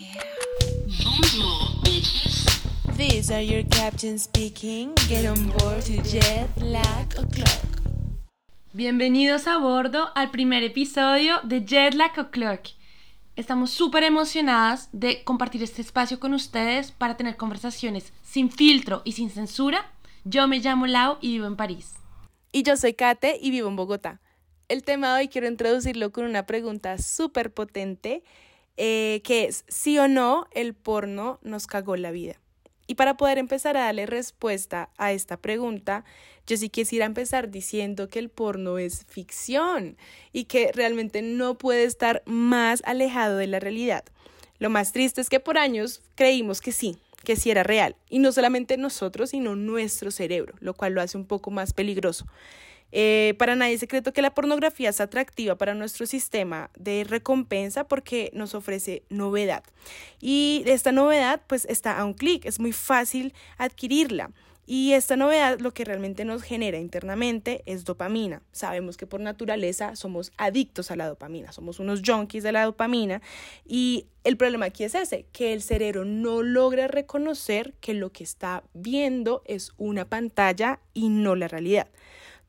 Bonjour, bitches. These are your captains speaking. Get on board to Jet Lag O'Clock. Bienvenidos a bordo al primer episodio de Jet Lag O'Clock. Estamos súper emocionadas de compartir este espacio con ustedes para tener conversaciones sin filtro y sin censura. Yo me llamo Lau y vivo en París. Y yo soy Kate y vivo en Bogotá. El tema de hoy quiero introducirlo con una pregunta súper potente, eh, que es, ¿sí o no el porno nos cagó la vida? Y para poder empezar a darle respuesta a esta pregunta, yo sí quisiera empezar diciendo que el porno es ficción y que realmente no puede estar más alejado de la realidad. Lo más triste es que por años creímos que sí, que sí era real. Y no solamente nosotros, sino nuestro cerebro, lo cual lo hace un poco más peligroso. Eh, para nadie es secreto que la pornografía es atractiva para nuestro sistema de recompensa porque nos ofrece novedad. Y esta novedad pues está a un clic, es muy fácil adquirirla. Y esta novedad lo que realmente nos genera internamente es dopamina. Sabemos que por naturaleza somos adictos a la dopamina, somos unos junkies de la dopamina y el problema aquí es ese, que el cerebro no logra reconocer que lo que está viendo es una pantalla y no la realidad.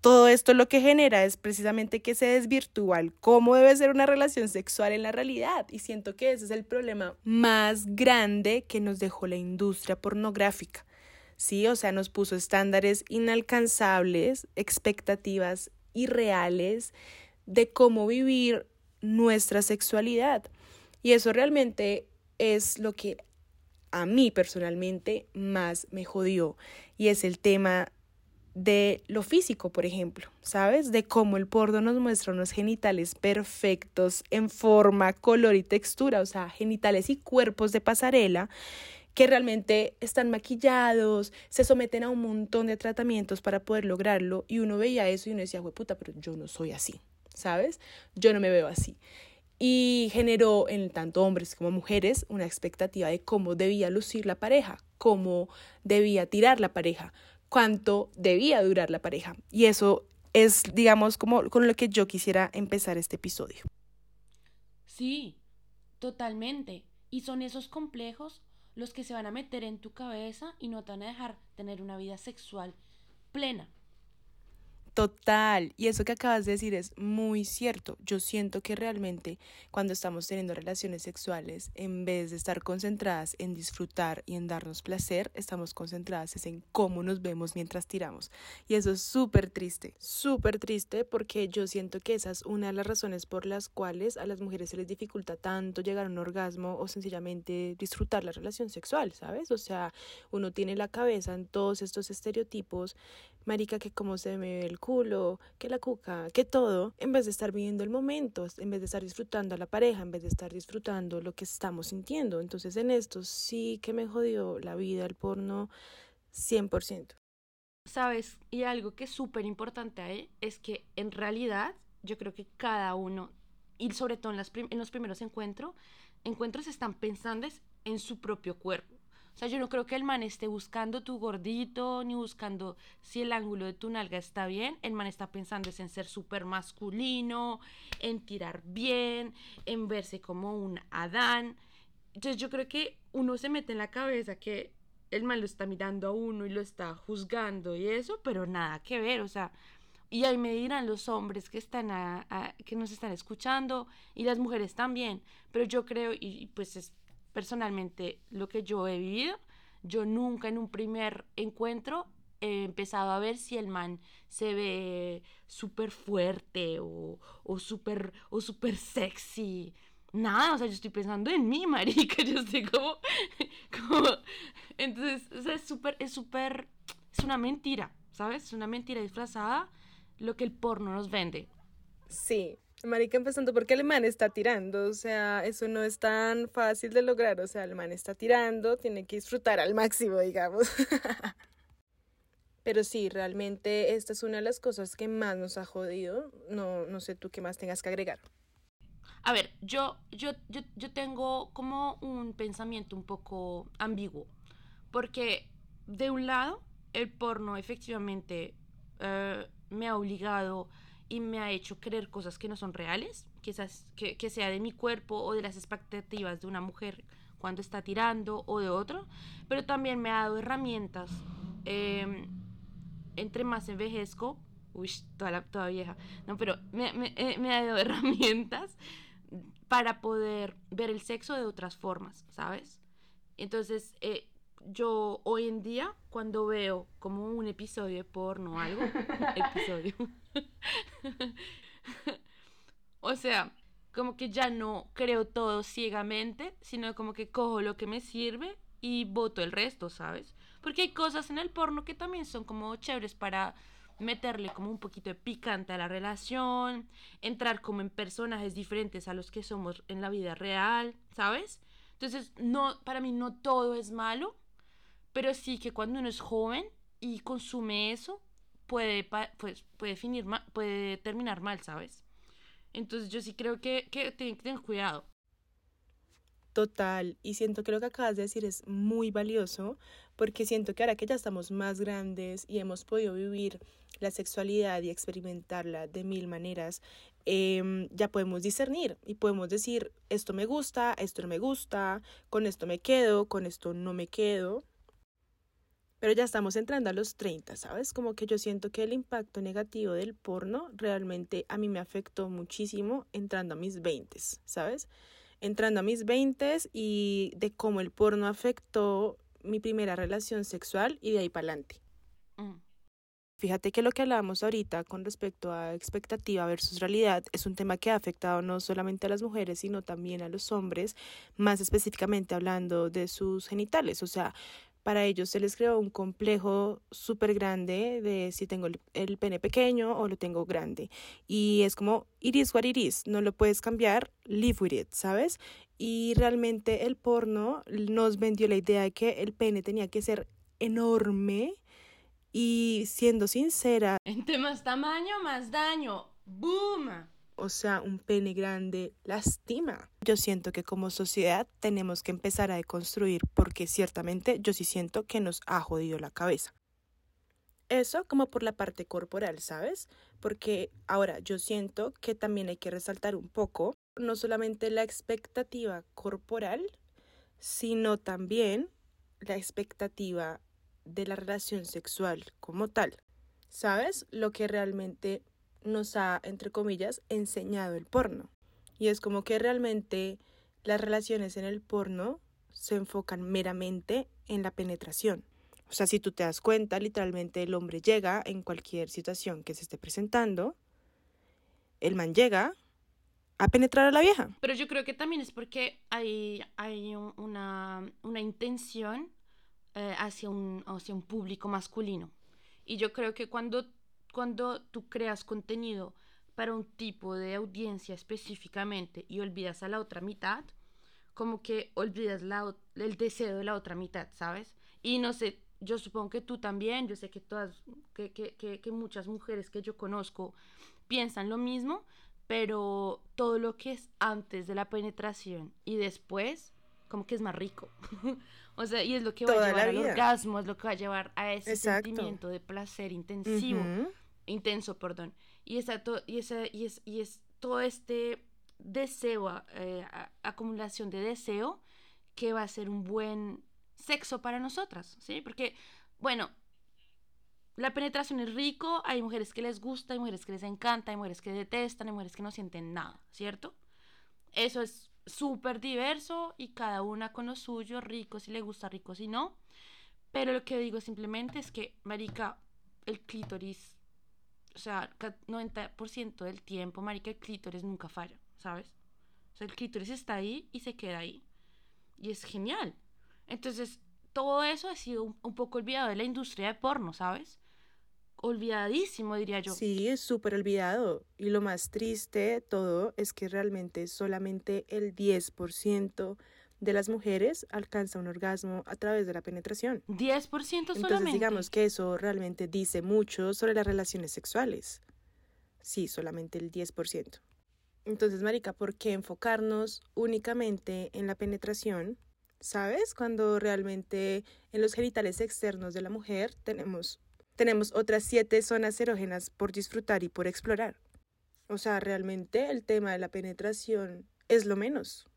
Todo esto lo que genera es precisamente que se desvirtúa el cómo debe ser una relación sexual en la realidad. Y siento que ese es el problema más grande que nos dejó la industria pornográfica. Sí, o sea, nos puso estándares inalcanzables, expectativas irreales de cómo vivir nuestra sexualidad. Y eso realmente es lo que a mí personalmente más me jodió. Y es el tema de lo físico, por ejemplo, ¿sabes? De cómo el porno nos muestra unos genitales perfectos en forma, color y textura, o sea, genitales y cuerpos de pasarela que realmente están maquillados, se someten a un montón de tratamientos para poder lograrlo y uno veía eso y uno decía, puta, pero yo no soy así, ¿sabes? Yo no me veo así. Y generó en tanto hombres como mujeres una expectativa de cómo debía lucir la pareja, cómo debía tirar la pareja, cuánto debía durar la pareja. Y eso es, digamos, como con lo que yo quisiera empezar este episodio. Sí, totalmente. Y son esos complejos los que se van a meter en tu cabeza y no te van a dejar tener una vida sexual plena. Total, y eso que acabas de decir es muy cierto. Yo siento que realmente cuando estamos teniendo relaciones sexuales, en vez de estar concentradas en disfrutar y en darnos placer, estamos concentradas en cómo nos vemos mientras tiramos. Y eso es súper triste, súper triste porque yo siento que esa es una de las razones por las cuales a las mujeres se les dificulta tanto llegar a un orgasmo o sencillamente disfrutar la relación sexual, ¿sabes? O sea, uno tiene la cabeza en todos estos estereotipos marica, que cómo se me ve el culo, que la cuca, que todo, en vez de estar viviendo el momento, en vez de estar disfrutando a la pareja, en vez de estar disfrutando lo que estamos sintiendo. Entonces en esto sí que me jodió la vida, el porno, 100%. Sabes, y algo que es súper importante ahí es que en realidad yo creo que cada uno, y sobre todo en, las los primeros encuentros, encuentros están pensando en su propio cuerpo. O sea, yo no creo que el man esté buscando tu gordito, ni buscando si el ángulo de tu nalga está bien. El man está pensando en ser súper masculino, en tirar bien, en verse como un Adán. Entonces yo creo que uno se mete en la cabeza que el man lo está mirando a uno y lo está juzgando y eso, pero nada que ver, o sea, y ahí me dirán los hombres que están que nos están escuchando y las mujeres también, pero yo creo y pues es personalmente lo que yo he vivido, yo nunca en un primer encuentro he empezado a ver si el man se ve súper fuerte o, o súper o super sexy. Nada, o sea, yo estoy pensando en mí, marica, yo estoy como, como... entonces, o sea, es súper, es súper, es una mentira, ¿sabes? Es una mentira disfrazada lo que el porno nos vende. Sí, Marica, empezando porque el está tirando, o sea, eso no es tan fácil de lograr, o sea, el está tirando, tiene que disfrutar al máximo, digamos. Pero sí, realmente esta es una de las cosas que más nos ha jodido. No, no sé tú qué más tengas que agregar. A ver, yo, yo, yo, yo tengo como un pensamiento un poco ambiguo, porque de un lado, el porno efectivamente eh, me ha obligado y me ha hecho creer cosas que no son reales, que, que, que sea de mi cuerpo o de las expectativas de una mujer cuando está tirando o de otro, pero también me ha dado herramientas. em, entre más envejezco, uy, toda, la, toda vieja, no, pero me, me, eh, me ha dado herramientas para poder ver el sexo de otras formas, ¿sabes? Entonces, eh, yo hoy en día, cuando veo como un episodio de porno o algo, episodio, o sea, como que ya no creo todo ciegamente, sino como que cojo lo que me sirve y voto el resto, ¿sabes? Porque hay cosas en el porno que también son como chéveres para meterle como un poquito de picante a la relación, entrar como en personajes diferentes a los que somos en la vida real, ¿sabes? Entonces, no, para mí no todo es malo, pero sí que cuando uno es joven y consume eso, puede, pues, puede, finir ma- puede terminar mal, ¿sabes? Entonces yo sí creo que, que tienen que tener cuidado. Total, y siento que lo que acabas de decir es muy valioso porque siento que ahora que ya estamos más grandes y hemos podido vivir la sexualidad y experimentarla de mil maneras, em, ya podemos discernir y podemos decir, esto me gusta, esto no me gusta, con esto me quedo, con esto no me quedo. Pero ya estamos entrando a los 30, ¿sabes? Como que yo siento que el impacto negativo del porno realmente a mí me afectó muchísimo entrando a mis 20, ¿sabes? entrando a mis 20 y de cómo el porno afectó mi primera relación sexual y de ahí para adelante. Mm. Fíjate que lo que hablábamos ahorita con respecto a expectativa versus realidad es un tema que ha afectado no solamente a las mujeres, sino también a los hombres, más específicamente hablando de sus genitales. O sea, para ellos se les creó un complejo súper grande de si tengo el, pene pequeño o lo tengo grande. Y es como, it is what it is, no lo puedes cambiar, live with it, ¿sabes? Y realmente el porno nos vendió la idea de que el pene tenía que ser enorme y siendo sincera, Entre más tamaño, más daño. ¡Boom! O sea, un pene grande lastima. Yo siento que como sociedad tenemos que empezar a deconstruir porque ciertamente yo sí siento que nos ha jodido la cabeza. Eso como por la parte corporal, ¿sabes? Porque ahora yo siento que también hay que resaltar un poco, no solamente la expectativa corporal, sino también la expectativa de la relación sexual como tal. ¿Sabes? Lo que realmente nos ha, entre comillas, enseñado el porno. Y es como que realmente las relaciones en el porno se enfocan meramente en la penetración. O sea, si tú te das cuenta, literalmente el hombre llega en cualquier situación que se esté presentando, el man llega a penetrar a la vieja. Pero yo creo que también es porque hay, hay un- una, una intención eh, hacia, un, hacia un público masculino. Y yo creo que cuando, cuando tú creas contenido para un tipo de audiencia específicamente y olvidas a la otra mitad, como que olvidas la, el deseo de la otra mitad, ¿sabes? Y no sé, yo supongo que tú también, yo sé que todas, que, que, que, que muchas mujeres que yo conozco piensan lo mismo, pero todo lo que es antes de la penetración y después, como que es más rico. o sea, y es lo que va Toda a llevar al orgasmo, es lo que va a llevar a ese Exacto. sentimiento de placer intensivo Ujú. Intenso, perdón. Y esa, to- y esa, y es, y es todo este deseo, eh, acumulación de deseo, que va a ser un buen sexo para nosotras, ¿sí? Porque, bueno, la penetración es rico, hay mujeres que les gusta, hay mujeres que les encanta, hay mujeres que detestan, hay mujeres que no sienten nada, ¿cierto? Eso es súper diverso y cada una con lo suyo, rico si le gusta, rico si no. Pero lo que digo simplemente es que, marica, el clítoris o sea, ca- 90% del tiempo, marica, el clítoris nunca falla, ¿sabes? O sea, el clítoris está ahí y se queda ahí. Y es genial. Entonces, todo eso ha sido un, un poco olvidado de la industria de porno, ¿sabes? Olvidadísimo, diría yo. Sí, es súper olvidado. Y lo más triste todo es que realmente solamente el 10% de las mujeres alcanza un orgasmo a través de la penetración. 10% Entonces solamente. digamos que eso realmente dice mucho sobre las relaciones sexuales. Sí, solamente el 10%. Entonces, Marica, ¿por qué enfocarnos únicamente en la penetración? ¿Sabes? Cuando realmente en los genitales externos de la mujer tenemos, tenemos otras siete zonas erógenas por disfrutar y por explorar. O sea, realmente el tema de la penetración es lo menos.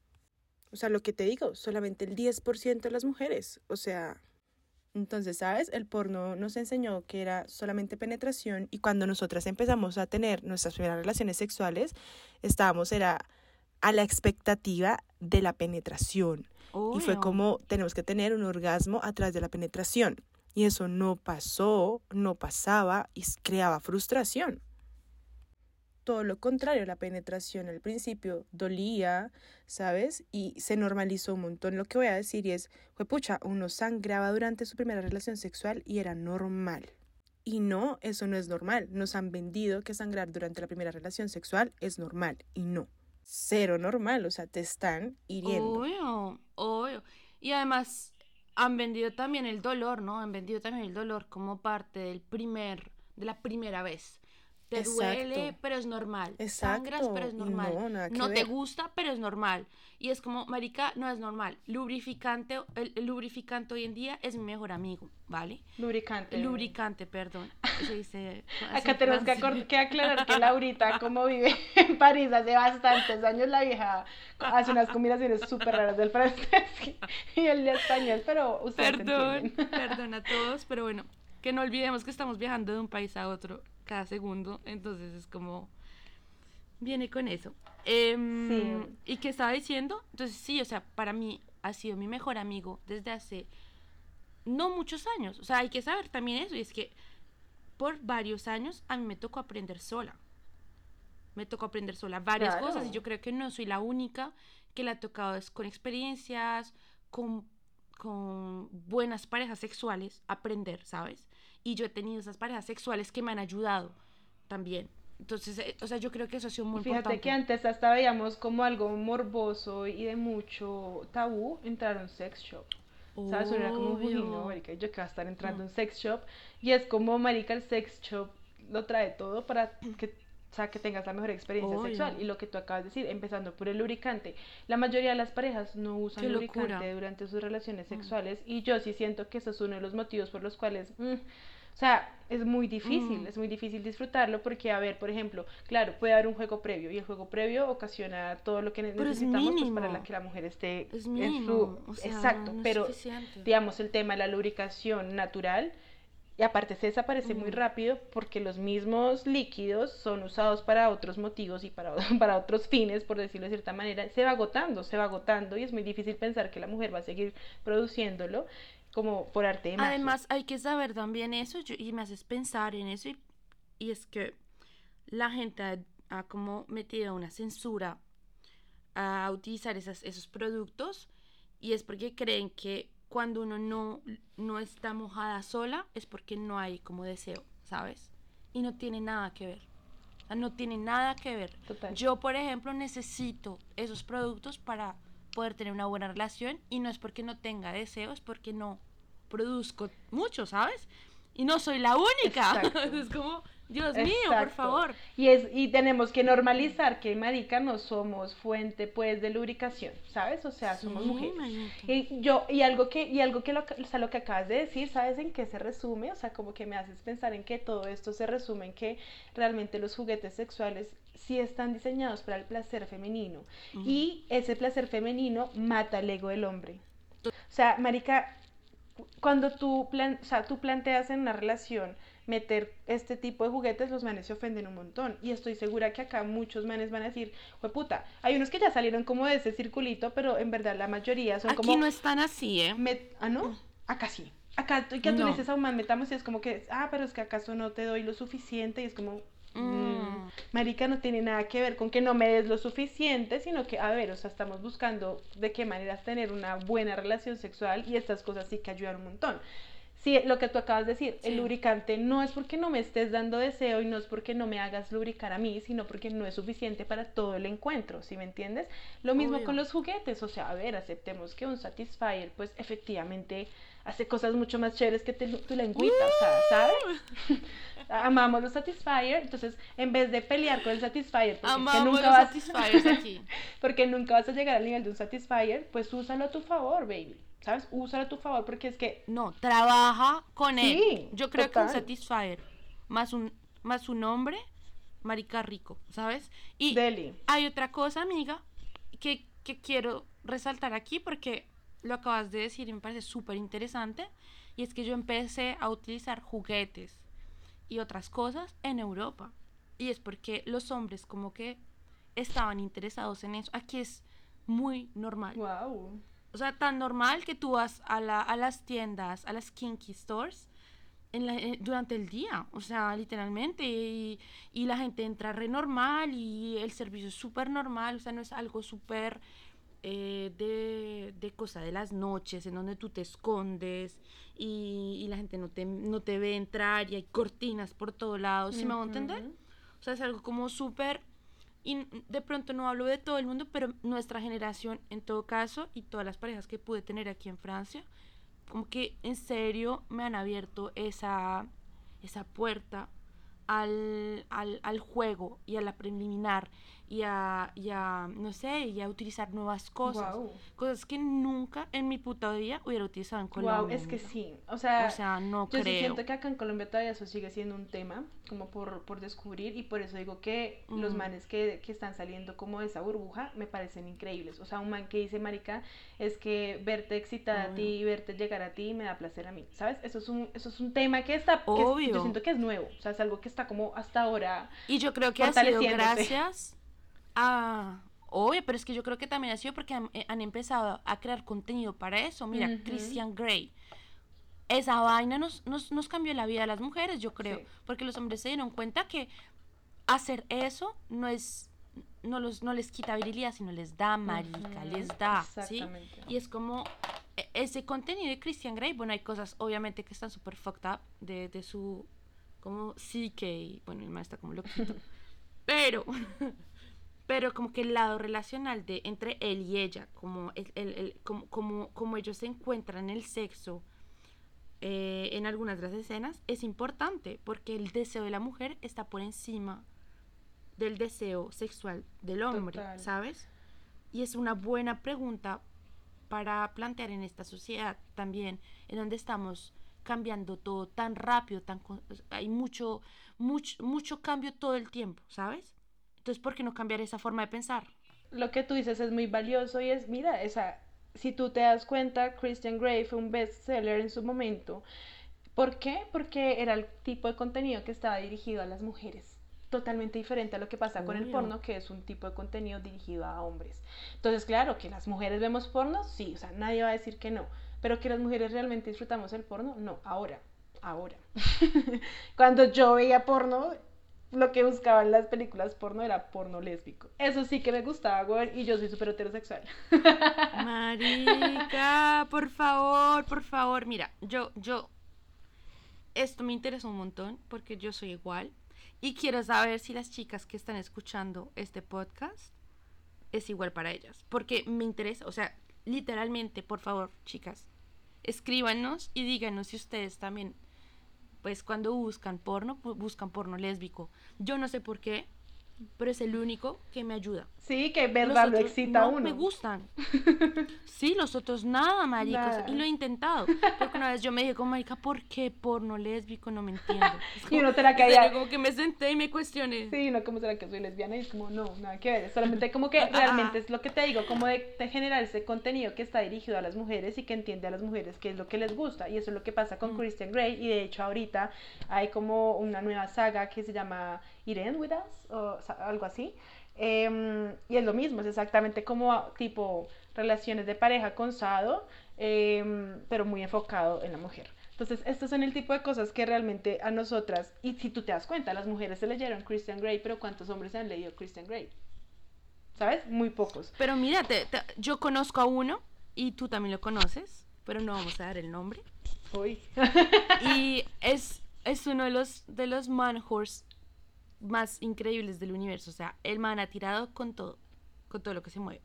O sea, lo que te digo, solamente el 10% de las mujeres. O sea, entonces, ¿sabes? El porno nos enseñó que era solamente penetración y cuando nosotras empezamos a tener nuestras primeras relaciones sexuales, estábamos, era a la expectativa de la penetración. Y fue como tenemos que tener un orgasmo a través de la penetración. Y eso no pasó, no pasaba y creaba frustración. Todo lo contrario, la penetración al principio dolía, ¿sabes? Y se normalizó un montón. Lo que voy a decir es, fue pucha, uno sangraba durante su primera relación sexual y era normal. Y no, eso no es normal. Nos han vendido que sangrar durante la primera relación sexual es normal. Y no. Cero normal. O sea, te están hiriendo. Obvio, obvio. Y además han vendido también el dolor, ¿no? Han vendido también el dolor como parte del primer, de la primera vez. Te duele, Exacto. pero es normal. Sangras, Exacto, pero es normal. no, nada que te ver. gusta, pero es normal. Y es como, marica, no es normal. Lubrificante, el, el lubrificante hoy en día es mi mejor amigo, ¿vale? Lubricante. Lubricante, perdón. Se dice Acá en tenemos que, que aclarar que Laurita, como vive en París hace bastantes años, la vieja hace unas combinaciones súper raras del francés y el español, pero ustedes Perdón, perdón a todos, pero bueno, que no olvidemos que estamos viajando de un país a otro cada segundo, entonces es como viene con eso. Em, Sí. ¿Y qué estaba diciendo? Entonces sí, o sea, para mí ha sido mi mejor amigo desde hace no muchos años, o sea, hay que saber también eso, y es que por varios años a mí me tocó aprender sola. Me tocó aprender sola varias Claro. cosas y yo creo que no soy la única que le ha tocado es con experiencias, con, con buenas parejas sexuales, aprender, ¿sabes? Y yo he tenido esas parejas sexuales que me han ayudado también. Entonces, eh, o sea, yo creo que eso ha sido muy Fíjate importante. que antes hasta veíamos como algo morboso y de mucho tabú entrar a un sex shop. ¿Sabes? Uno era como, no, marica, yo que va a estar entrando a Mm. un sex shop. Y es como, marica, el sex shop lo trae todo para que, o sea, que tengas la mejor experiencia Obvio. sexual. Y lo que tú acabas de decir, empezando por el lubricante. La mayoría de las parejas no usan lubricante durante sus relaciones Mm. sexuales. Y yo sí siento que eso es uno de los motivos por los cuales... mm, o sea, es muy difícil, Mm. es muy difícil disfrutarlo porque, a ver, por ejemplo, claro, puede haber un juego previo y el juego previo ocasiona todo lo que Pero necesitamos pues, para la que la mujer esté Es en su... o sea, Exacto, no pero digamos, el tema de la lubricación natural. Y aparte se desaparece muy Mm. rápido porque los mismos líquidos son usados para otros motivos y para, para otros fines, por decirlo de cierta manera. Se va agotando, se va agotando y es muy difícil pensar que la mujer va a seguir produciéndolo como por arte de magia. Además, hay que saber también eso yo- y me haces pensar en eso y, y es que la gente ha, ha como metido una censura a utilizar esas, esos productos y es porque creen que cuando uno no, no está mojada sola es porque no hay como deseo, ¿sabes? Y no tiene nada que ver. O sea, no tiene nada que ver. Total. Yo, por ejemplo, necesito esos productos para poder tener una buena relación y no es porque no tenga deseo, es porque no produzco mucho, ¿sabes? Y no soy la única. Es como, Dios mío, por favor. Y, es, y tenemos que normalizar que, marica, no somos fuente, pues, de lubricación, ¿sabes? O sea, somos mujeres. marica. Y yo, y algo que, y algo que lo, o sea, lo que acabas de decir, ¿sabes en qué se resume? O sea, como que me haces pensar en que todo esto se resume en que realmente los juguetes sexuales sí están diseñados para el placer femenino. Ujú. Y ese placer femenino mata el ego del hombre. O sea, marica, cuando tú, plan, o sea, tú planteas en una relación meter este tipo de juguetes, los manes se ofenden un montón. Y estoy segura que acá muchos manes van a decir, puta, hay unos que ya salieron como de ese circulito, pero en verdad la mayoría son Aquí como... no están así, ¿eh? ah, ¿no? Acá sí. Acá que tú No. le dices a un man, metamos y es como que, ah, pero es que acaso no te doy lo suficiente y es como... mm, Mm. Marica no tiene nada que ver con que no me des lo suficiente, sino que, a ver, o sea, estamos buscando de qué maneras tener una buena relación sexual y estas cosas sí que ayudan un montón. Sí, lo que tú acabas de decir, el lubricante no es porque no me estés dando deseo y no es porque no me hagas lubricar a mí, sino porque no es suficiente para todo el encuentro, ¿sí me entiendes? Lo mismo Obvio. con los juguetes, o sea, a ver, aceptemos que un Satisfyer, pues efectivamente hace cosas mucho más chéveres que te- tu lengüita, o sea, ¿sabes? Amamos los Satisfyer, entonces en vez de pelear con el Satisfyer, porque es que nunca vas, aquí. porque nunca vas a llegar al nivel de un Satisfyer, pues úsalo a tu favor, baby, ¿sabes? Úsalo a tu favor porque es que No, trabaja con él. Sí, Yo creo que un. Satisfyer más un más un hombre, marica rico, ¿sabes? Y Deli. hay otra cosa, amiga, que que quiero resaltar aquí porque lo acabas de decir y me parece súper interesante. Y es que yo empecé a utilizar juguetes y otras cosas en Europa. Y es porque los hombres como que estaban interesados en eso. Aquí es muy normal. Wow. O sea, tan normal que tú vas a, la- a las tiendas, a las kinky stores en la- eh, durante el día. O sea, literalmente. Y, y la gente entra re normal y el servicio es súper normal. O sea, no es algo súper eh, de, de cosa de las noches en donde tú te escondes y, y la gente no te, no te ve entrar y hay cortinas por todos lados. ¿Sí me hago entender? Ujú. O sea, es algo como súper... Y de pronto no hablo de todo el mundo, pero nuestra generación en todo caso y todas las parejas que pude tener aquí en Francia, como que en serio me han abierto esa, esa puerta al, al, al juego y a la preliminar y a, y a, no sé, y a utilizar nuevas cosas. Guau. Cosas que nunca en mi puta vida hubiera utilizado en Colombia. Wow, es que sí. O sea, O sea, no yo sí creo. siento que acá en Colombia todavía eso sigue siendo un tema, como por, por descubrir, y por eso digo que los manes que, que están saliendo como de esa burbuja me parecen increíbles. O sea, un man que dice, marica, es que verte excitada a ti y verte llegar a ti me da placer a mí, ¿sabes? Eso es un, eso es un tema que está, que es- Obvio. yo siento que es nuevo, o sea, es algo que está como hasta ahora. Y yo creo que ha sido gracias a... Obvio, pero es que yo creo que también ha sido porque han, eh, han empezado a crear contenido para eso. Mira. Christian Grey. Esa vaina nos, nos, nos cambió la vida a las mujeres, yo creo. Sí. Porque los hombres se dieron cuenta que hacer eso no es... No, los, no les quita virilidad, sino les da marica, les da, ¿sí? Y es como e- ese contenido de Christian Grey, bueno, hay cosas obviamente que están súper fucked up de, de su, como CK, bueno, el man está como loquito, pero, pero como que el lado relacional de entre él y ella, como, el, el- el- como, como, como ellos se encuentran en el sexo eh, en algunas de las escenas, es importante porque el deseo de la mujer está por encima del deseo sexual del hombre, Total. ¿sabes? Y es una buena pregunta para plantear en esta sociedad también, en donde estamos cambiando todo tan rápido, tan hay mucho, mucho, mucho cambio todo el tiempo, ¿sabes? Entonces, ¿por qué no cambiar esa forma de pensar? lo que tú dices es muy valioso y es, mira, esa, si tú te das cuenta, Christian Grey fue un bestseller en su momento. ¿Por qué? Porque era el tipo de contenido que estaba dirigido a las mujeres. Totalmente diferente a lo que pasa con el porno, que es un tipo de contenido dirigido a hombres. Entonces, claro, que las mujeres vemos porno, sí, o sea, nadie va a decir que no. Pero que las mujeres realmente disfrutamos el porno, no, ahora, ahora. Cuando yo veía porno, lo que buscaba en las películas porno era porno lésbico. Eso sí que me gustaba, güey, y yo soy súper heterosexual. Marica, por favor, por favor. Mira, yo, yo, esto me interesa un montón porque yo soy igual y quiero saber si las chicas que están escuchando este podcast es igual para ellas. Porque me interesa, o sea, literalmente, por favor, chicas, escríbanos y díganos si ustedes también, pues cuando buscan porno, buscan porno lésbico. Yo no sé por qué, pero es el único que me ayuda. Sí, que verdad lo excita no a uno. me gustan. Sí, los otros nada, marica. o sea, Nada. Y lo he intentado. Porque una vez yo me dije, como, marica, ¿por qué porno lésbico? No me entiendo. Es Y como- uno te la caía. como que me senté y me cuestioné. Sí, no, como será que soy lesbiana? Y es como, no, nada que ver. Solamente como que realmente es lo que te digo, como de, de generar ese contenido que está dirigido a las mujeres y que entiende a las mujeres qué es lo que les gusta. Y eso es lo que pasa con Mm. Christian Grey. Y de hecho, ahorita hay como una nueva saga que se llama It With Us o sa- algo así. Em, y es lo mismo, es exactamente como tipo relaciones de pareja con Sado, em, pero muy enfocado en la mujer. Entonces, estos son el tipo de cosas que realmente a nosotras, y si tú te das cuenta, las mujeres se leyeron Christian Grey, pero ¿cuántos hombres se han leído Christian Grey? ¿Sabes? Muy pocos. Pero mira, te- te- yo conozco a uno y tú también lo conoces, pero no vamos a dar el nombre. Uy. Y es, es uno de los, de los man horse más increíbles del universo. O sea, el man ha tirado con todo, con todo lo que se mueve.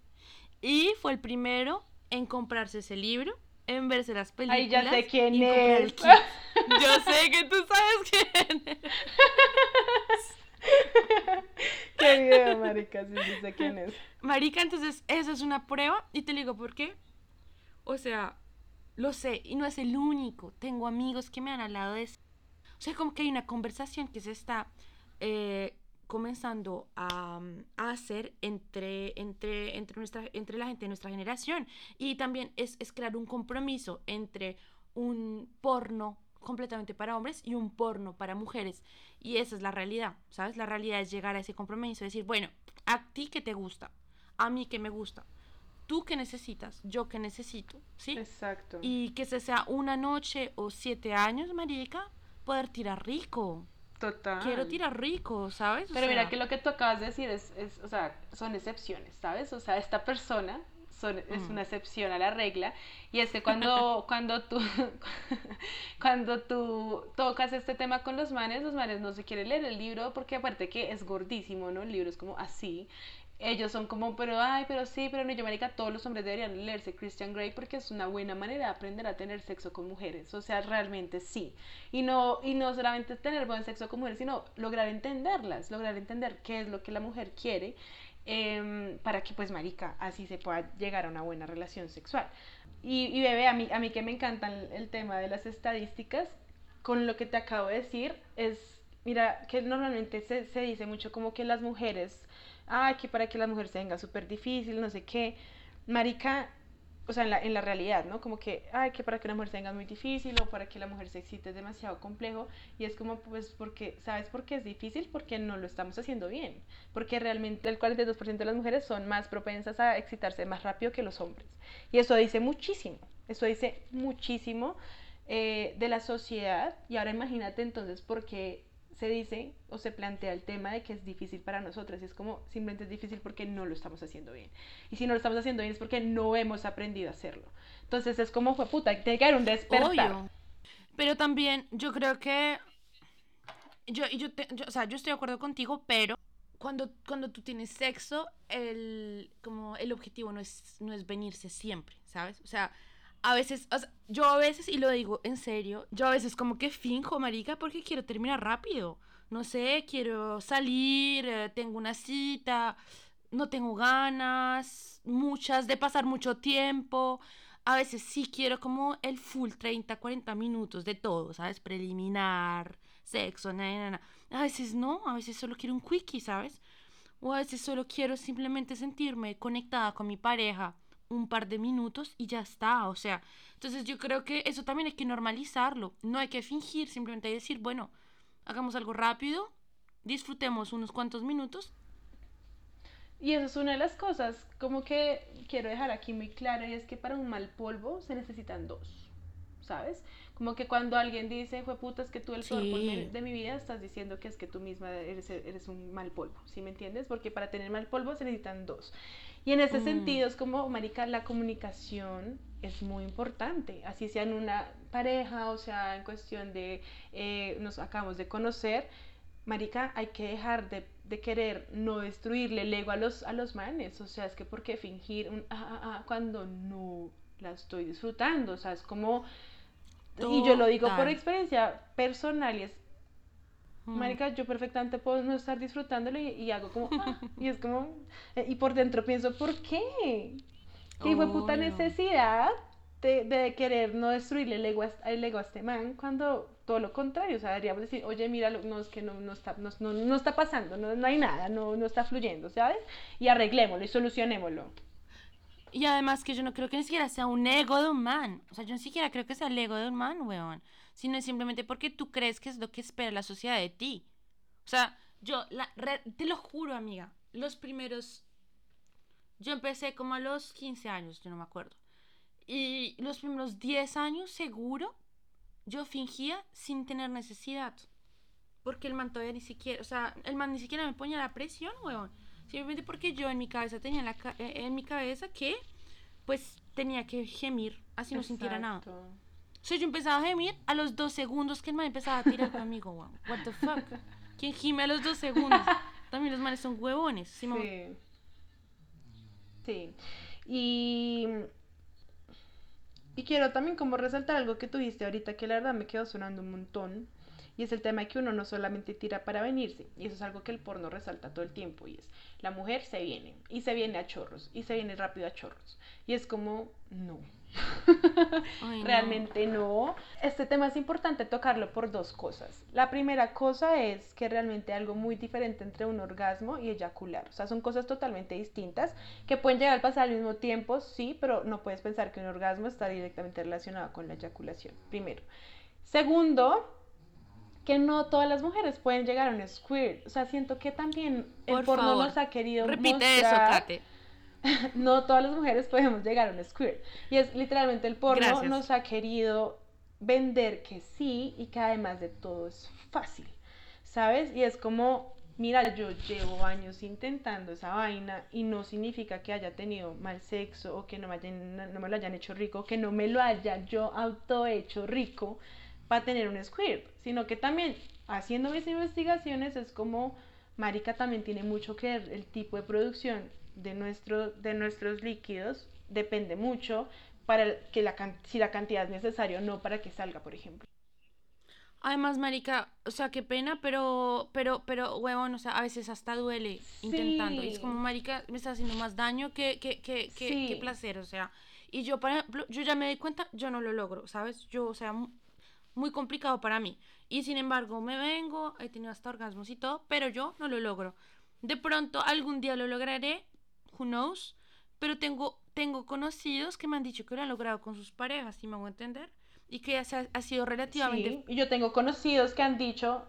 Y fue el primero en comprarse ese libro, en verse las películas. Ay, ya sé quién y el es. kit. Yo sé que tú sabes quién es. Qué video, marica, sí, sí sé quién es. Marica, entonces esa es una prueba y te digo por qué. O sea, lo sé y no es el único. Tengo amigos que me han hablado de eso. O sea, como que hay una conversación que se está eh, comenzando a, a hacer entre, entre, entre, nuestra, entre la gente de nuestra generación. Y también es, es crear un compromiso entre un porno completamente para hombres y un porno para mujeres. Y esa es la realidad, ¿sabes? La realidad es llegar a ese compromiso, decir, bueno, a ti que te gusta, a mí que me gusta, tú que necesitas, yo que necesito, ¿sí? Exacto. Y que se sea una noche o siete años, marica, poder tirar rico. Total. Quiero tirar rico, ¿sabes? O Pero mira sea, que lo que tú acabas de decir es, es, o sea, son excepciones, ¿sabes? O sea, esta persona son, es Mm. una excepción a la regla y es que cuando, cuando tú cuando tú tocas este tema con los manes, los manes no se quieren leer el libro porque aparte que es gordísimo, ¿no? El libro es como así. Ellos son como, pero ay, pero sí, pero no, yo, marica, todos los hombres deberían leerse Christian Grey porque es una buena manera de aprender a tener sexo con mujeres. O sea, realmente sí. Y no, y no solamente tener buen sexo con mujeres, sino lograr entenderlas, lograr entender qué es lo que la mujer quiere em, para que, pues, marica, así se pueda llegar a una buena relación sexual. Y, y bebé, a mí, a mí que me encanta el, el tema de las estadísticas, con lo que te acabo de decir, es, mira, que normalmente se, se dice mucho como que las mujeres, ay, que para que la mujer se venga súper difícil, no sé qué, marica, o sea, en la, realidad, ¿no? Como que, ay, que para que una mujer se venga muy difícil o para que la mujer se excite es demasiado complejo. Y es como, pues, porque, ¿sabes por qué es difícil? Porque no lo estamos haciendo bien. Porque realmente el 42% de las mujeres son más propensas a excitarse más rápido que los hombres. Y eso dice muchísimo, eso dice muchísimo eh, de la sociedad. Y ahora imagínate entonces por qué se dice o se plantea el tema de que es difícil para nosotros. Es como simplemente es difícil porque no lo estamos haciendo bien. Y si no lo estamos haciendo bien es porque no hemos aprendido a hacerlo. Entonces es como fue puta, tiene que haber un despertar. Pero también yo creo que yo, yo- o sea, yo estoy de acuerdo contigo, pero cuando, cuando tú tienes sexo, el, como el objetivo no es, no es venirse siempre, ¿sabes? O sea, a veces, o sea, yo a veces, y lo digo en serio, yo a veces como que finjo, marica, porque quiero terminar rápido. No sé, quiero salir, eh, tengo una cita, no tengo ganas, muchas, de pasar mucho tiempo. A veces sí quiero como el full 30, 40 minutos de todo, ¿sabes? Preliminar, sexo, na, na, na. A veces no, a veces solo quiero un quickie, ¿sabes? O a veces solo quiero simplemente sentirme conectada con mi pareja un par de minutos y ya está, o sea, entonces yo creo que eso también hay que normalizarlo, no hay que fingir, simplemente hay que decir, bueno, hagamos algo rápido, disfrutemos unos cuantos minutos Y eso es una de las cosas como que quiero dejar aquí muy claro y es que para un mal polvo se necesitan dos, ¿sabes? Como que cuando alguien dice, fue puta, es que tú el Sí. polvo de, mi vida, estás diciendo que es que tú misma eres, eres un mal polvo, ¿sí me entiendes? Porque para tener mal polvo se necesitan dos. Y en ese Mm. sentido es como, marica, la comunicación es muy importante, así sea en una pareja o sea en cuestión de eh, nos acabamos de conocer, marica, hay que dejar de, de querer no destruirle el ego a los, a los manes, o sea, es que por qué fingir un ah, ah, ah, cuando no la estoy disfrutando, o sea, es como, y yo lo digo por experiencia personal y es, Mm. marica, yo perfectamente puedo no estar disfrutándolo y, y hago como, ah, y es como, eh, y por dentro pienso, ¿por qué? ¿Qué fue puta necesidad de, de querer no destruirle el ego, a, el ego a este man cuando todo lo contrario, o sea, deberíamos decir, oye, mira, no, es que no, no, está, no, no, no está pasando, no, no hay nada, no, no está fluyendo, ¿sabes? Y arreglémoslo y solucionémoslo. Y además que yo no creo que ni siquiera sea un ego de un man. O sea, yo ni siquiera creo que sea el ego de un man, weón. Sino es simplemente porque tú crees que es lo que espera la sociedad de ti. O sea, yo, la, re- te lo juro, amiga, los primeros... Yo empecé como a los 15 años, yo no me acuerdo. Y los primeros 10 años, seguro, yo fingía sin tener necesidad. Porque el man todavía ni siquiera, o sea, el man ni siquiera me ponía la presión, weón. Simplemente porque yo en mi cabeza tenía en, la ca- eh, en mi cabeza que, pues, tenía que gemir, así no sintiera nada. O sea, yo empezaba a gemir a los dos segundos que el man empezaba a tirar conmigo, weón. What the fuck? ¿Quién gime a los dos segundos? También los manes son huevones. ¿sí? Sí. Sí. Y, y quiero también como resaltar algo que tuviste ahorita que la verdad me quedó sonando un montón. Y es el tema de que uno no solamente tira para venirse, y eso es algo que el porno resalta todo el tiempo, y es, la mujer se viene, y se viene a chorros, y se viene rápido a chorros. Y es como, no. Ay, no. Realmente no. Este tema es importante tocarlo por dos cosas. La primera cosa es que realmente hay algo muy diferente entre un orgasmo y eyacular. O sea, son cosas totalmente distintas que pueden llegar a pasar al mismo tiempo, sí, pero no puedes pensar que un orgasmo está directamente relacionado con la eyaculación. Primero. Segundo, que no todas las mujeres pueden llegar a un squirt. O sea, siento que también el Por porno favor, nos ha querido Repite eso, mostrar Kate. no todas las mujeres podemos llegar a un squirt. Y es literalmente el porno Gracias. nos ha querido vender que sí y que además de todo es fácil, ¿sabes? Y es como, mira, yo llevo años intentando esa vaina y no significa que haya tenido mal sexo o que no me, hayan- no me lo hayan hecho rico, que no me lo haya yo auto hecho rico para tener un squirt, sino que también haciendo mis investigaciones es como, Marica también tiene mucho que ver el tipo de producción de, nuestro, de nuestros líquidos, depende mucho para que la, si la cantidad es necesaria o no para que salga, por ejemplo. Además, marica, o sea, qué pena, pero, pero, pero, huevón, o sea, a veces hasta duele intentando. Y es Sí. como, marica, me está haciendo más daño que, que, que, que, que Sí. placer, o sea. Y yo, ejemplo, yo ya me di cuenta, yo no lo logro, ¿sabes? Yo, o sea, muy complicado para mí. Y sin embargo, me vengo, he tenido hasta orgasmos y todo, pero yo no lo logro. De pronto, algún día lo lograré, who knows, pero tengo, tengo conocidos que me han dicho que lo han logrado con sus parejas, si me hago entender, y que ha, ha sido relativamente Sí, y yo tengo conocidos que han dicho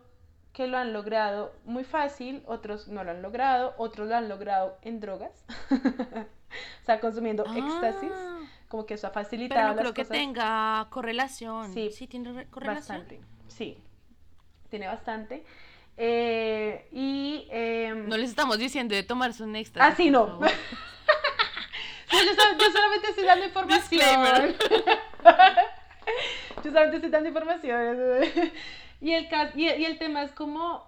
que lo han logrado muy fácil, otros no lo han logrado, otros lo han logrado en drogas, o sea, consumiendo éxtasis, Ah, como que eso ha Pero facilitado no creo las que cosas tenga correlación. Sí, Sí, tiene re- correlación. bastante, sí, tiene bastante. Eh, y em, No les estamos diciendo de tomarse un éxtasis. Ah, sí, por no. No, yo, sol- yo solamente estoy dando información. Yo solamente estoy dando información. Y el, y, y el tema es como,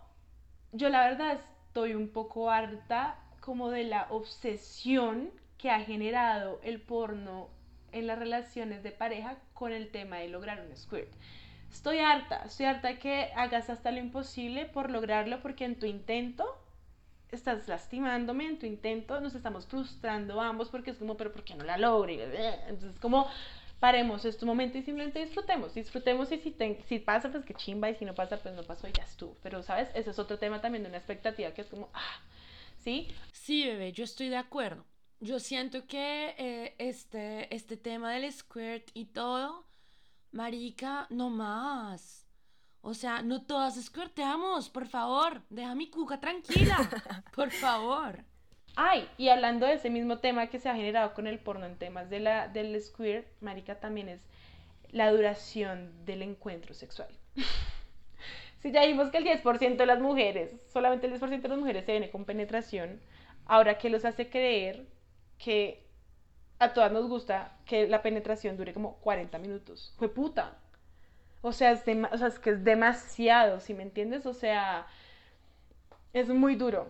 yo la verdad estoy un poco harta como de la obsesión que ha generado el porno en las relaciones de pareja con el tema de lograr un squirt. Estoy harta, estoy harta que hagas hasta lo imposible por lograrlo porque en tu intento estás lastimándome en tu intento, nos estamos frustrando ambos porque es como, pero ¿por qué no la logro? Entonces, como, paremos este momento y simplemente disfrutemos, disfrutemos y si, te- si pasa, pues que chimba y si no pasa, pues no pasó y ya estuvo. Pero, ¿sabes? Ese es otro tema también de una expectativa que es como, ah, ¿sí? Sí, bebé, yo estoy de acuerdo. Yo siento que eh, este, este tema del squirt y todo, marica, no más. O sea, no todas squirteamos, por favor. Deja mi cuca tranquila, por favor. Ay, y hablando de ese mismo tema que se ha generado con el porno en temas de la, del squirt, marica, también es la duración del encuentro sexual. si ya vimos que el 10% de las mujeres, solamente el 10% de las mujeres se viene con penetración, ahora que los hace creer que a todas nos gusta que la penetración dure como 40 minutos. Fue puta. O sea, es, o sea, que es demasiado, ¿sí me entiendes? O sea, es muy duro.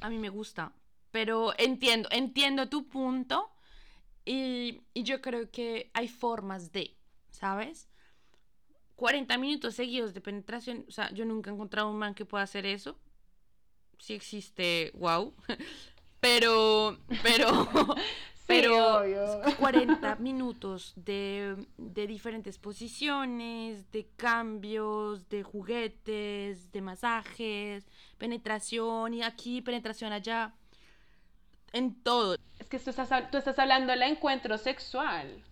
A mí me gusta, pero entiendo, entiendo tu punto y, y yo creo que hay formas de, ¿sabes? 40 minutos seguidos de penetración, o sea, yo nunca he encontrado un man que pueda hacer eso. Si existe, wow. Pero, pero, pero obvio. 40 minutos de, de diferentes posiciones, de cambios, de juguetes, de masajes, penetración y aquí, penetración allá, en todo. Es que tú estás, tú estás hablando del encuentro sexual.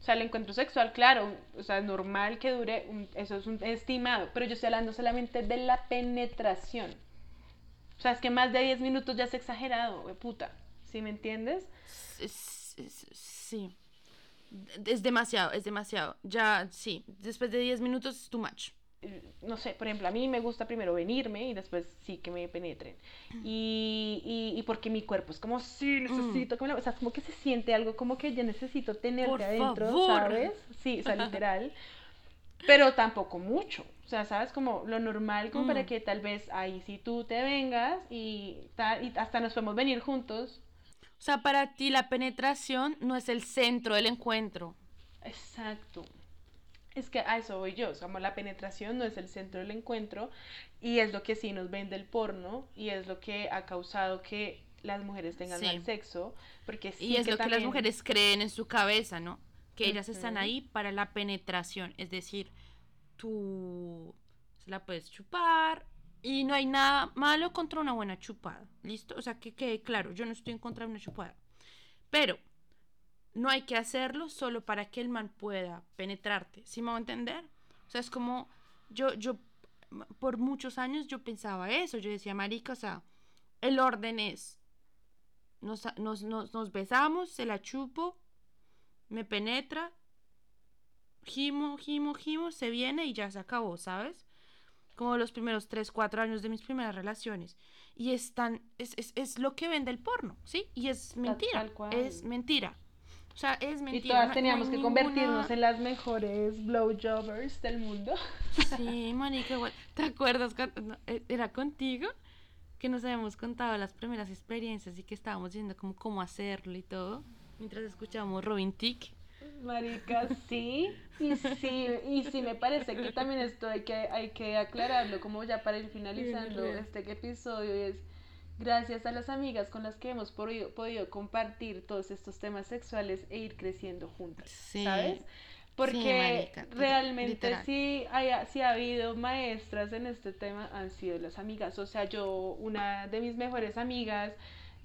O sea, el encuentro sexual, claro, o sea, normal que dure, un- eso es un estimado, pero yo estoy hablando solamente de la penetración. O sea, es que más de 10 minutos ya es exagerado, güey, puta. ¿Sí me entiendes? Es- es- sí. Es demasiado, es demasiado. Ya, sí. Después de 10 minutos es too much. Eh, No sé, por ejemplo, a mí me gusta primero venirme y después sí que me penetren. Y, y, y porque mi cuerpo es como, sí, necesito que me lo-". O sea, como que se siente algo como que yo necesito tenerte Por adentro, favor. ¿sabes? Sí, o sea, literal. Pero tampoco mucho. O sea, ¿sabes? Como lo normal, como para Mm. que tal vez ahí sí tú te vengas y, tal, y hasta nos podemos venir juntos. O sea, para ti la penetración no es el centro del encuentro. Exacto. Es que a eso voy yo, como la penetración no es el centro del encuentro y es lo que sí nos vende el porno y es lo que ha causado que las mujeres tengan Sí. mal sexo, porque sí Y es que lo que las mujeres creen en su cabeza, ¿no? Que ellas están ahí para la penetración. Es decir, tú se la puedes chupar y no hay nada malo contra una buena chupada. ¿Listo? O sea, que quede claro, yo no estoy en contra de una chupada. Pero no hay que hacerlo solo para que el man pueda penetrarte. ¿Sí me va a entender? O sea, es como yo, yo, por muchos años yo pensaba eso. Yo decía, marica, o sea, el orden es nos, nos, nos, nos besamos, se la chupo, me penetra, gimo, gimo, gimo, se viene y ya se acabó, ¿sabes? Como los primeros 3, 4 años de mis primeras relaciones. Y es tan, es, es, es lo que vende el porno, ¿sí? Y es mentira, tal cual. es mentira. O sea, es mentira. Y todas no teníamos que convertirnos en las mejores blowjobbers del mundo. Sí, marica. ¿Te acuerdas cuando eh, era contigo? Que nos habíamos contado las primeras experiencias y que estábamos viendo como cómo hacerlo y todo. Mientras escuchábamos Robin Tick. Marica, sí, y sí, y sí me parece que también esto hay que, hay que aclararlo, como ya para ir finalizando este episodio, es gracias a las amigas con las que hemos podido, podido compartir todos estos temas sexuales e ir creciendo juntas, Sí. ¿sabes? Porque realmente sí, haya, sí ha habido maestras en este tema, han sido las amigas. O sea, yo, una de mis mejores amigas,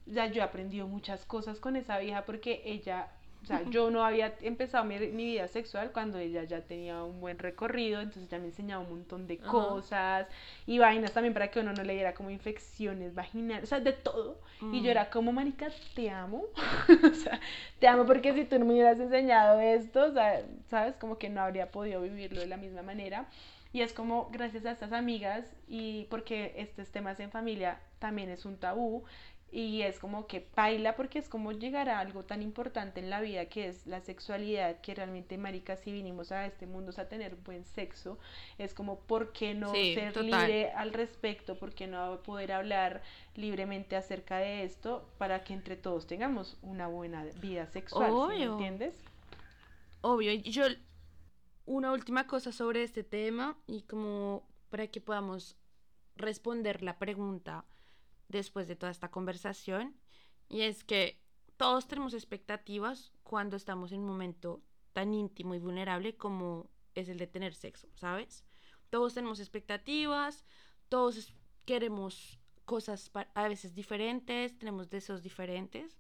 ya yo he aprendido muchas cosas con esa vieja porque ella, o sea, yo no había empezado mi, mi vida sexual cuando ella ya tenía un buen recorrido, entonces ya me enseñaba un montón de Ajá. cosas y vainas también para que uno no le diera como infecciones vaginales, o sea, de todo. Y Mm. yo era como, marica, te amo. o sea, te amo porque si tú no me hubieras enseñado esto, o sea, sabes, como que no habría podido vivirlo de la misma manera. Y es como gracias a estas amigas y porque estos temas en familia también es un tabú y es como que baila porque es como llegar a algo tan importante en la vida que es la sexualidad, que realmente marica si vinimos a este mundo es a tener buen sexo, es como por qué no Sí, ser total. libre al respecto, por qué no poder hablar libremente acerca de esto para que entre todos tengamos una buena vida sexual, ¿sí me Obvio. entiendes? Obvio, yo una última cosa sobre este tema y como para que podamos responder la pregunta después de toda esta conversación y es que todos tenemos expectativas cuando estamos en un momento tan íntimo y vulnerable como es el de tener sexo, ¿sabes? Todos tenemos expectativas, todos queremos cosas a veces diferentes, tenemos deseos diferentes,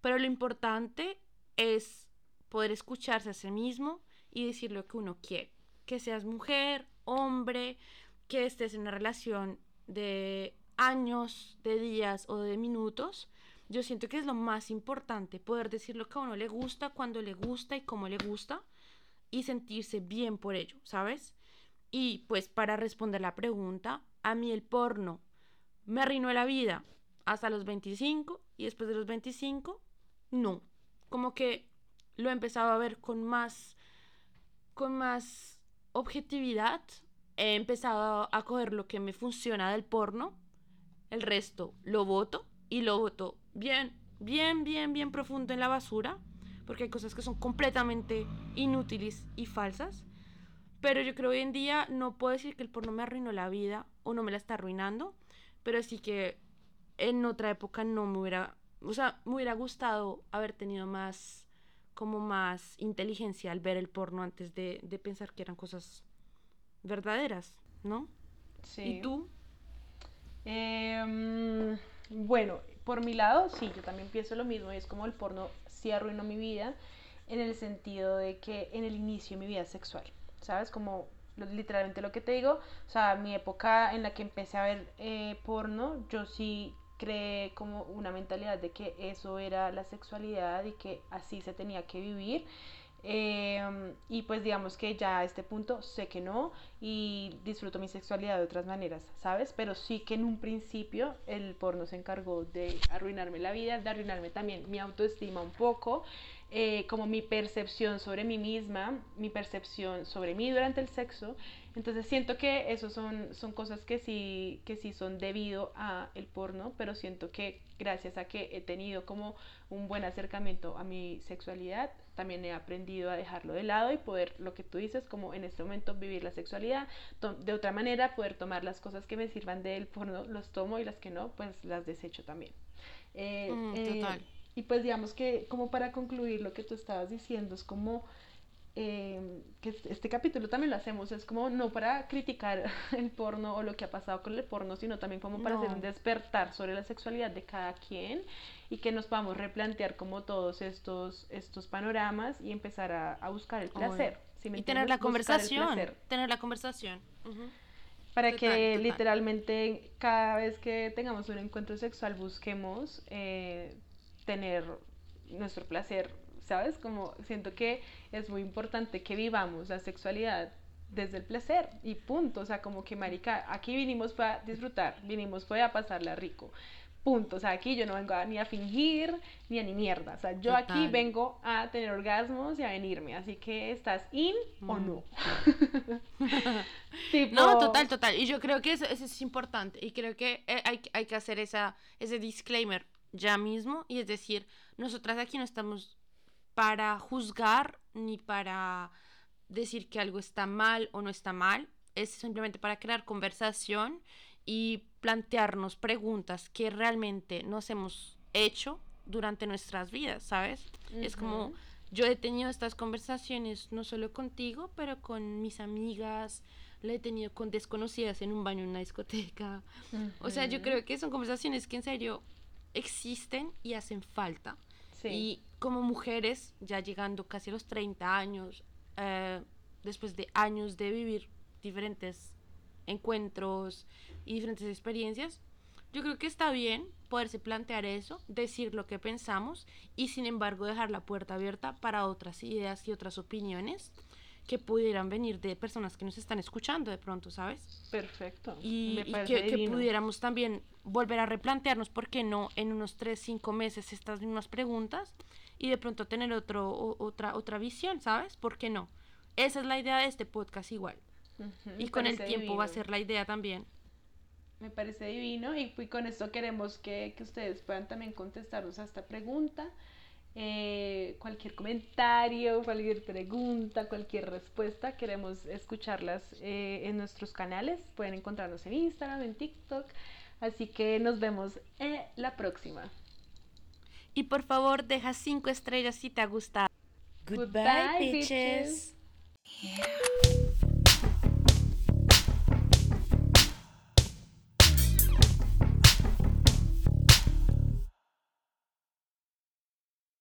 pero lo importante es poder escucharse a sí mismo y decir lo que uno quiere. Que seas mujer, hombre, que estés en una relación de años, de días o de minutos. Yo siento que es lo más importante, poder decir lo que a uno le gusta, cuando le gusta y cómo le gusta y sentirse bien por ello, ¿sabes? Y pues para responder la pregunta, a mí el porno me arruinó la vida hasta los 25 y después de los 25, no. Como que lo he empezado a ver con más, con más objetividad. He empezado a coger lo que me funciona del porno. El resto lo voto y lo voto bien, bien, bien, bien profundo en la basura. Porque hay cosas que son completamente inútiles y falsas. Pero yo creo hoy en día no puedo decir que el porno me arruinó la vida o no me la está arruinando. Pero sí que en otra época no me hubiera, o sea, me hubiera gustado haber tenido más, como más inteligencia al ver el porno antes de, de pensar que eran cosas verdaderas, ¿no? Sí. ¿Y tú? Em, bueno, por mi lado, sí, yo también pienso lo mismo. Es como el porno sí arruinó mi vida en el sentido de que en el inicio de mi vida sexual, ¿sabes? Como literalmente lo que te digo, o sea, mi época en la que empecé a ver eh, porno, yo sí creé como una mentalidad de que eso era la sexualidad y que así se tenía que vivir. Em, y pues digamos que ya a este punto sé que no y disfruto mi sexualidad de otras maneras, ¿sabes? Pero sí que en un principio el porno se encargó de arruinarme la vida, de arruinarme también mi autoestima un poco eh, como mi percepción sobre mí misma, mi percepción sobre mí durante el sexo. Entonces siento que eso son, son cosas que sí, que sí son debido a el porno, pero siento que gracias a que he tenido como un buen acercamiento a mi sexualidad, también he aprendido a dejarlo de lado y poder, lo que tú dices, como en este momento vivir la sexualidad, de otra manera poder tomar las cosas que me sirvan del porno, los tomo y las que no, pues las desecho también. Eh, Mm, eh, total. y pues digamos que como para concluir lo que tú estabas diciendo, es como eh, que este- capítulo también lo hacemos, es como no para criticar el porno o lo que ha pasado con el porno, sino también como para hacer un despertar sobre la sexualidad de cada quien y que nos podamos replantear como todos estos, estos panoramas y empezar a, a buscar el placer. ¿sí me Y tener la conversación. Tener la conversación. Para Total, que total. literalmente cada vez que tengamos un encuentro sexual busquemos eh, tener nuestro placer, ¿sabes? Como siento que es muy importante que vivamos la sexualidad desde el placer y punto, o sea, como que marica, aquí vinimos para disfrutar, vinimos para pasarla rico. Punto, o sea, aquí yo no vengo a- ni a fingir ni a ni mierda, o sea, yo aquí Total. vengo a tener orgasmos y a venirme, así que estás in o Mm. no. Tipo- No, total, total. Y yo creo que eso, eso es importante. Y creo que eh, hay, hay que hacer esa, ese disclaimer ya mismo. Y es decir, nosotras aquí no estamos para juzgar ni para decir que algo está mal o no está mal. Es simplemente para crear conversación y plantearnos preguntas que realmente nos hemos hecho durante nuestras vidas, ¿sabes? Es como, yo he tenido estas conversaciones no solo contigo, pero con mis amigas, la he tenido con desconocidas en un baño en una discoteca. O sea, yo creo que son conversaciones que en serio existen y hacen falta. Sí. Y como mujeres, ya llegando casi a los 30 años, eh, después de años de vivir diferentes encuentros y diferentes experiencias, yo creo que está bien poderse plantear eso, decir lo que pensamos y sin embargo dejar la puerta abierta para otras ideas y otras opiniones que pudieran venir de personas que nos están escuchando de pronto, ¿sabes? Perfecto. y, y que, que pudiéramos también volver a replantearnos, ¿por qué no? En unos 3, 5 meses estas mismas preguntas y de pronto tener otro, o- otra, otra visión, ¿sabes? ¿Por qué no? Esa es la idea de este podcast igual. Y con el tiempo va a ser la idea también. Me parece divino y, y con esto queremos que, que ustedes puedan también contestarnos a esta pregunta. Eh, cualquier comentario, cualquier pregunta, cualquier respuesta, queremos escucharlas eh, en nuestros canales. Pueden encontrarnos en Instagram, en TikTok. Así que nos vemos en la próxima. Y por favor, deja 5 estrellas si te ha gustado. Goodbye, bitches.